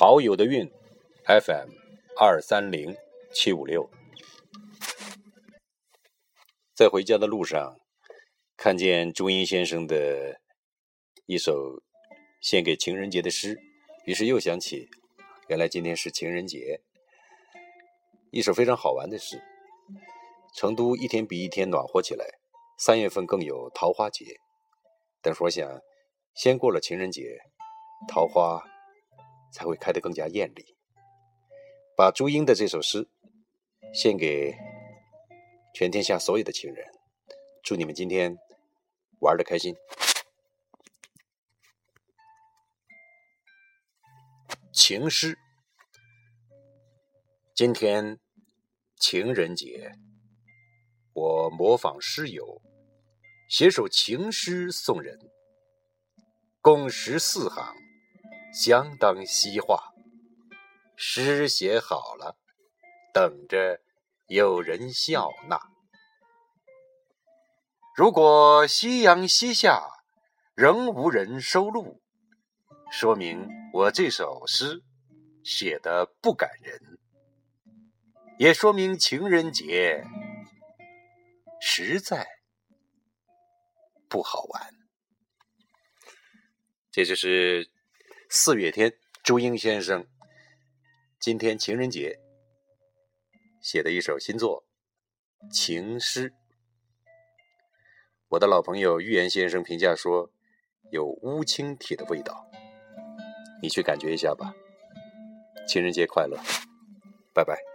陶友的韵，FM 二三零七五六。在回家的路上，看见朱英先生的一首献给情人节的诗，于是又想起，原来今天是情人节。一首非常好玩的诗。成都一天比一天暖和起来，三月份更有桃花节。但是我想，先过了情人节，桃花才会开得更加艳丽。把朱英的这首诗献给。全天下所有的情人，祝你们今天玩的开心。情诗，今天情人节，我模仿诗友，写首情诗送人，共十四行，相当西化。诗写好了，等着。有人笑纳。如果夕阳西下，仍无人收录，说明我这首诗写的不感人，也说明情人节实在不好玩。这就是四月天朱英先生今天情人节。写的一首新作情诗，我的老朋友预言先生评价说有乌青体的味道，你去感觉一下吧。情人节快乐，拜拜。